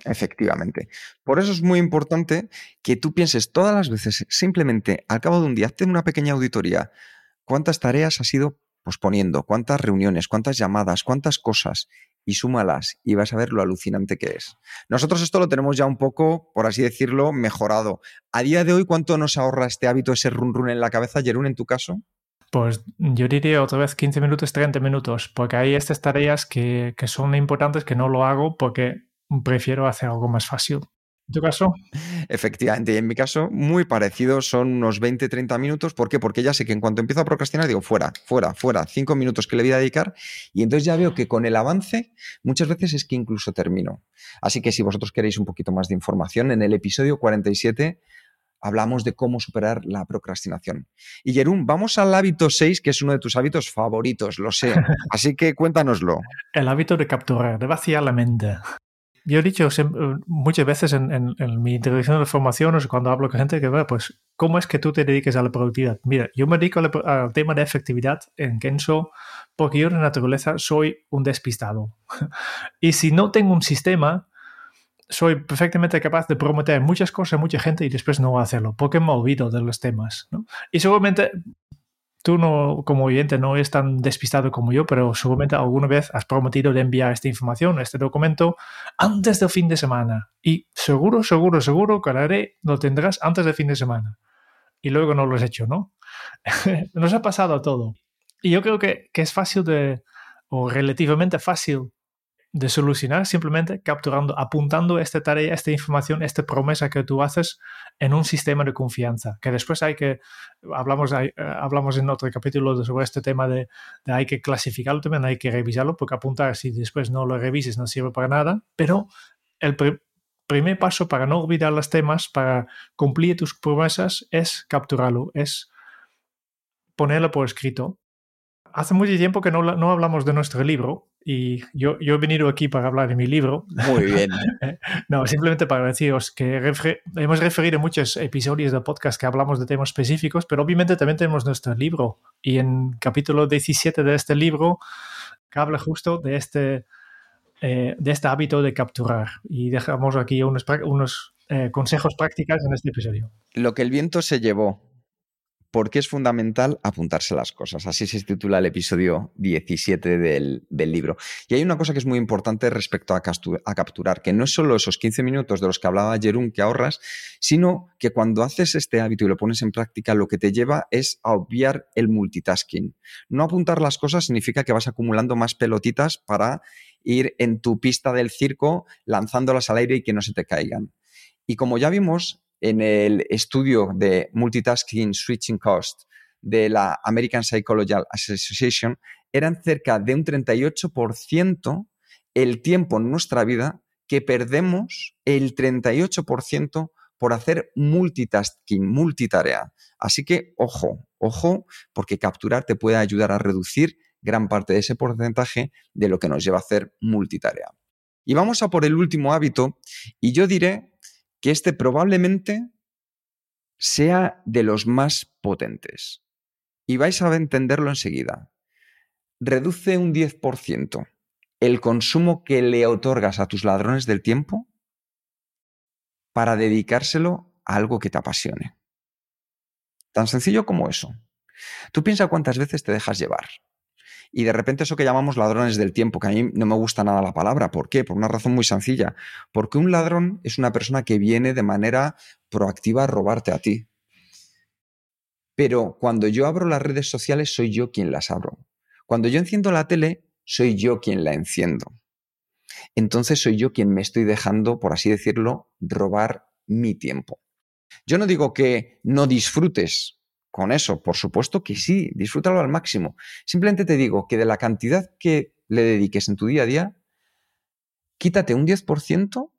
Efectivamente. Por eso es muy importante que tú pienses todas las veces, simplemente al cabo de un día, hazte una pequeña auditoría. ¿Cuántas tareas has ido posponiendo? ¿Cuántas reuniones? ¿Cuántas llamadas? ¿Cuántas cosas? Y súmalas y vas a ver lo alucinante que es. Nosotros esto lo tenemos ya un poco, por así decirlo, mejorado. A día de hoy, ¿cuánto nos ahorra este hábito, ese run run en la cabeza, Jerún, en tu caso? Pues yo diría otra vez 15 minutos, 30 minutos, porque hay estas tareas que, que son importantes que no lo hago porque prefiero hacer algo más fácil. ¿En tu caso? Efectivamente, y en mi caso, muy parecido, son unos 20-30 minutos. ¿Por qué? Porque ya sé que en cuanto empiezo a procrastinar, digo, fuera, fuera, fuera, 5 minutos que le voy a dedicar, y entonces ya veo que con el avance, muchas veces es que incluso termino. Así que si vosotros queréis un poquito más de información, en el episodio 47 hablamos de cómo superar la procrastinación. Y Jerún, vamos al hábito 6, que es uno de tus hábitos favoritos, lo sé. <laughs> Así que cuéntanoslo. El hábito de capturar, de vaciar la mente. Yo he dicho muchas veces en, mi introducción de formación cuando hablo con gente que, pues, ¿cómo es que tú te dediques a la productividad? Mira, yo me dedico al tema de efectividad en Kenso porque yo de naturaleza soy un despistado. <laughs> y si no tengo un sistema, soy perfectamente capaz de prometer muchas cosas a mucha gente y después no hacerlo, porque me olvido de los temas. Y seguramente tú no, como oyente no es tan despistado como yo, pero seguramente alguna vez has prometido de enviar esta información, este documento, antes del fin de semana. Y seguro, seguro, seguro que lo haré, lo tendrás antes del fin de semana. Y luego no lo has hecho, ¿no? <laughs> Nos ha pasado todo. Y yo creo que, que es fácil de, o relativamente fácil de solucionar simplemente capturando, apuntando esta tarea, esta información, esta promesa que tú haces en un sistema de confianza. Que después hay que, hablamos, eh, hablamos en otro capítulo sobre este tema de, hay que clasificarlo también, hay que revisarlo, porque apuntar si después no lo revises no sirve para nada, pero el primer paso para no olvidar los temas, para cumplir tus promesas, es capturarlo, es ponerlo por escrito. Hace mucho tiempo que no, no hablamos de nuestro libro, y yo, yo he venido aquí para hablar de mi libro. Muy bien. <laughs> no, simplemente para deciros que hemos referido en muchos episodios del podcast que hablamos de temas específicos, pero obviamente también tenemos nuestro libro. Y en capítulo 17 de este libro, que habla justo de este, eh, de este hábito de capturar. Y dejamos aquí unos, unos eh, consejos prácticos en este episodio. Lo que el viento se llevó porque es fundamental apuntarse las cosas. Así se titula el episodio 17 del, libro. Y hay una cosa que es muy importante respecto a, a, capturar, que no es solo esos 15 minutos de los que hablaba Jerún que ahorras, sino que cuando haces este hábito y lo pones en práctica, lo que te lleva es a obviar el multitasking. No apuntar las cosas significa que vas acumulando más pelotitas para ir en tu pista del circo lanzándolas al aire y que no se te caigan. Y como ya vimos, en el estudio de Multitasking Switching Cost de la American Psychological Association, eran cerca de un 38% el tiempo en nuestra vida que perdemos el 38% por hacer multitasking, multitarea. Así que ojo, ojo, porque capturar te puede ayudar a reducir gran parte de ese porcentaje de lo que nos lleva a hacer multitarea. Y vamos a por el último hábito, y yo diré que este probablemente sea de los más potentes. Y vais a entenderlo enseguida. Reduce un 10% el consumo que le otorgas a tus ladrones del tiempo para dedicárselo a algo que te apasione. Tan sencillo como eso. Tú piensa cuántas veces te dejas llevar y de repente eso que llamamos ladrones del tiempo, que a mí no me gusta nada la palabra. ¿Por qué? Por una razón muy sencilla. Porque un ladrón es una persona que viene de manera proactiva a robarte a ti. Pero cuando yo abro las redes sociales, soy yo quien las abro. Cuando yo enciendo la tele, soy yo quien la enciendo. Entonces soy yo quien me estoy dejando, por así decirlo, robar mi tiempo. Yo no digo que no disfrutes con eso? Por supuesto que sí, disfrútalo al máximo. Simplemente te digo que de la cantidad que le dediques en tu día a día, quítate un 10%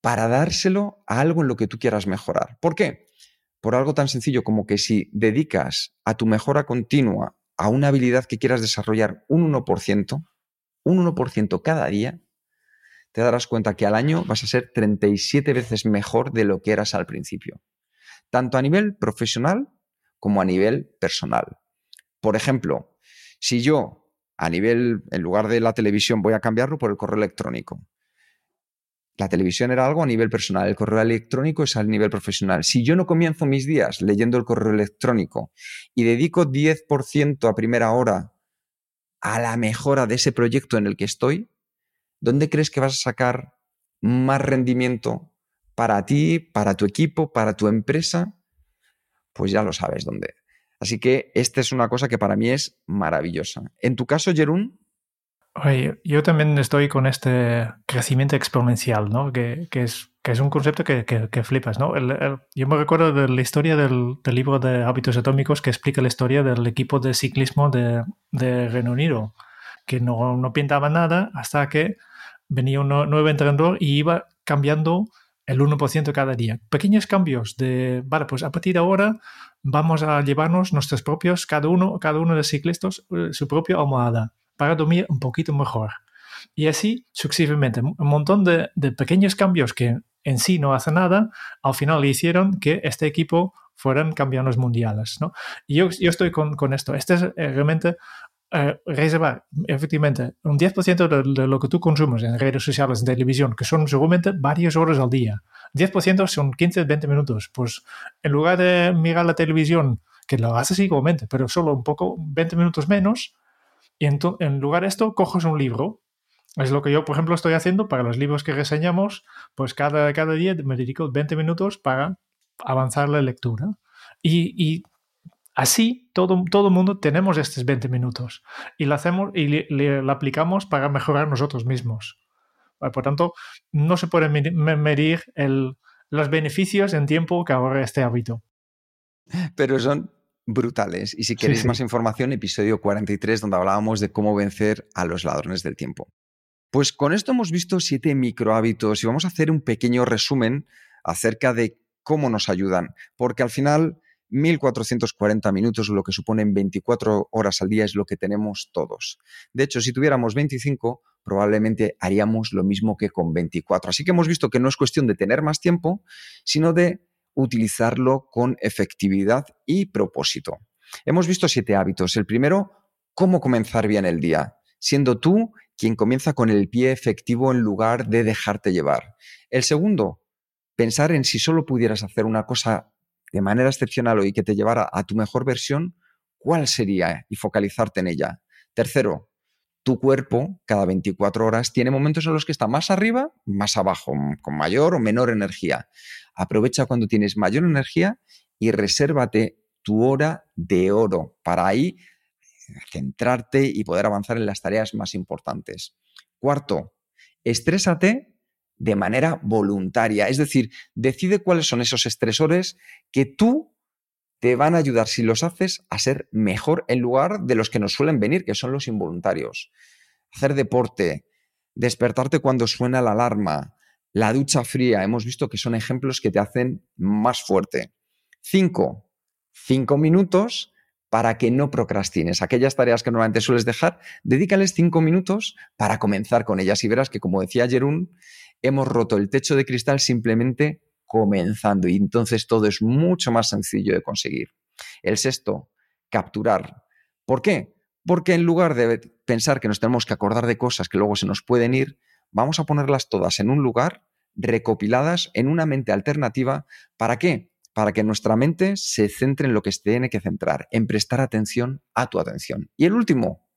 para dárselo a algo en lo que tú quieras mejorar. ¿Por qué? Por algo tan sencillo como que si dedicas a tu mejora continua a una habilidad que quieras desarrollar un 1%, un 1% cada día, te darás cuenta que al año vas a ser 37 veces mejor de lo que eras al principio. Tanto a nivel profesional como a nivel personal. Por ejemplo, si yo a nivel, en lugar de la televisión, voy a cambiarlo por el correo electrónico. La televisión era algo a nivel personal, el correo electrónico es a nivel profesional. Si yo no comienzo mis días leyendo el correo electrónico y dedico 10% a primera hora a la mejora de ese proyecto en el que estoy, ¿dónde crees que vas a sacar más rendimiento para ti, para tu equipo, para tu empresa? Pues ya lo sabes dónde. Así que esta es una cosa que para mí es maravillosa. En tu caso, Jerún. Oye, yo también estoy con este crecimiento exponencial, ¿no? Que, es, que es un concepto que, flipas, ¿no? yo me recuerdo de la historia del, libro de hábitos atómicos que explica la historia del equipo de ciclismo de, de Reino Unido, que no, no pintaba nada hasta que venía un nuevo entrenador y iba cambiando el 1% cada día. Pequeños cambios de, vale, pues a partir de ahora vamos a llevarnos nuestros propios, cada uno, cada uno de los ciclistas, eh, su propia almohada para dormir un poquito mejor. Y así sucesivamente, un montón de, pequeños cambios que en sí no hacen nada, al final hicieron que este equipo fueran campeones mundiales. ¿no? Y yo, yo estoy con, con, esto. Este es eh, realmente eh, reservar efectivamente un 10% de, lo que tú consumes en redes sociales, en televisión, que son seguramente varias horas al día. 10% son 15, 20 minutos. Pues en lugar de mirar la televisión, que lo haces igualmente, pero solo un poco, 20 minutos menos, y en, en lugar de esto, coges un libro. Es lo que yo, por ejemplo, estoy haciendo para los libros que reseñamos, pues cada, cada día me dedico 20 minutos para avanzar la lectura. Y, y Así, todo, todo el mundo tenemos estos 20 minutos y lo hacemos y le, aplicamos para mejorar nosotros mismos. Por tanto, no se puede medir los beneficios en tiempo que ahorra este hábito. Pero son brutales. Y si queréis más información, episodio 43, donde hablábamos de cómo vencer a los ladrones del tiempo. Pues con esto hemos visto siete micro hábitos y vamos a hacer un pequeño resumen acerca de cómo nos ayudan. Porque al final 1.440 minutos, lo que suponen 24 horas al día, es lo que tenemos todos. De hecho, si tuviéramos 25, probablemente haríamos lo mismo que con 24. Así que hemos visto que no es cuestión de tener más tiempo, sino de utilizarlo con efectividad y propósito. Hemos visto siete hábitos. El primero, cómo comenzar bien el día, siendo tú quien comienza con el pie efectivo en lugar de dejarte llevar. El segundo, pensar en si solo pudieras hacer una cosa de manera excepcional y que te llevara a tu mejor versión, ¿cuál sería? Y focalizarte en ella. Tercero, tu cuerpo cada 24 horas tiene momentos en los que está más arriba, más abajo, con mayor o menor energía. Aprovecha cuando tienes mayor energía y resérvate tu hora de oro para ahí centrarte y poder avanzar en las tareas más importantes. Cuarto, estrésate de manera voluntaria, es decir, decide cuáles son esos estresores que tú te van a ayudar, si los haces, a ser mejor en lugar de los que nos suelen venir, que son los involuntarios. Hacer deporte, despertarte cuando suena la alarma, la ducha fría, hemos visto que son ejemplos que te hacen más fuerte. Cinco, cinco minutos para que no procrastines. Aquellas tareas que normalmente sueles dejar, dedícales cinco minutos para comenzar con ellas y verás que, como decía Jerún, hemos roto el techo de cristal simplemente comenzando y entonces todo es mucho más sencillo de conseguir. El sexto, capturar. ¿Por qué? Porque en lugar de pensar que nos tenemos que acordar de cosas que luego se nos pueden ir, vamos a ponerlas todas en un lugar, recopiladas en una mente alternativa. ¿Para qué? Para que nuestra mente se centre en lo que se tiene que centrar, en prestar atención a tu atención. Y el último,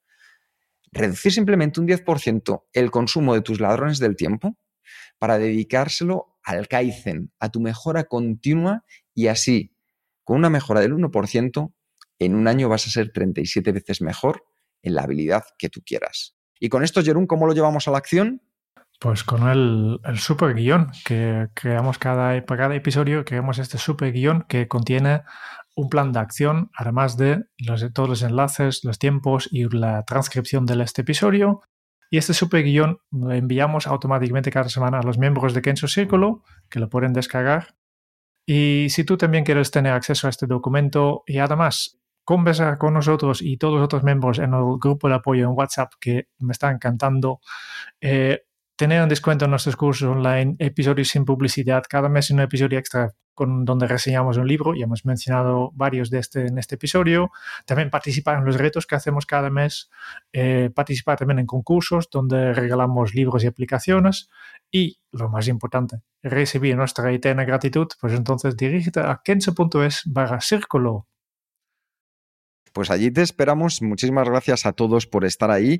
reducir simplemente un 10% el consumo de tus ladrones del tiempo para dedicárselo al Kaizen, a tu mejora continua y así, con una mejora del 1%, en un año vas a ser 37 veces mejor en la habilidad que tú quieras. Y con esto, Jerún, ¿cómo lo llevamos a la acción? Pues con el, super guion que creamos cada, para cada episodio, creamos este super guion que contiene un plan de acción, además de todos los enlaces, los tiempos y la transcripción de este episodio. Y este super guion lo enviamos automáticamente cada semana a los miembros de Kenso Círculo, que lo pueden descargar. Y si tú también quieres tener acceso a este documento y además conversar con nosotros y todos los otros miembros en el grupo de apoyo en WhatsApp, que me está encantando, eh, tener un descuento en nuestros cursos online, episodios sin publicidad, cada mes un episodio extra con, donde reseñamos un libro, y hemos mencionado varios de este en este episodio. También participar en los retos que hacemos cada mes, eh, participar también en concursos donde regalamos libros y aplicaciones y, lo más importante, recibir nuestra eterna gratitud, pues entonces dirígete a kense.es barra círculo pues allí te esperamos. Muchísimas gracias a todos por estar ahí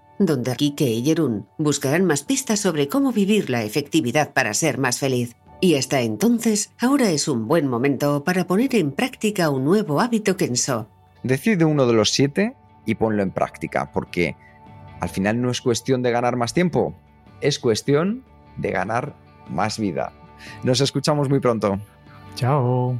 donde Kike y Jerún buscarán más pistas sobre cómo vivir la efectividad para ser más feliz. Y hasta entonces, ahora es un buen momento para poner en práctica un nuevo hábito Kenso. Decide uno de los siete y ponlo en práctica, porque al final no es cuestión de ganar más tiempo, es cuestión de ganar más vida. Nos escuchamos muy pronto. Chao.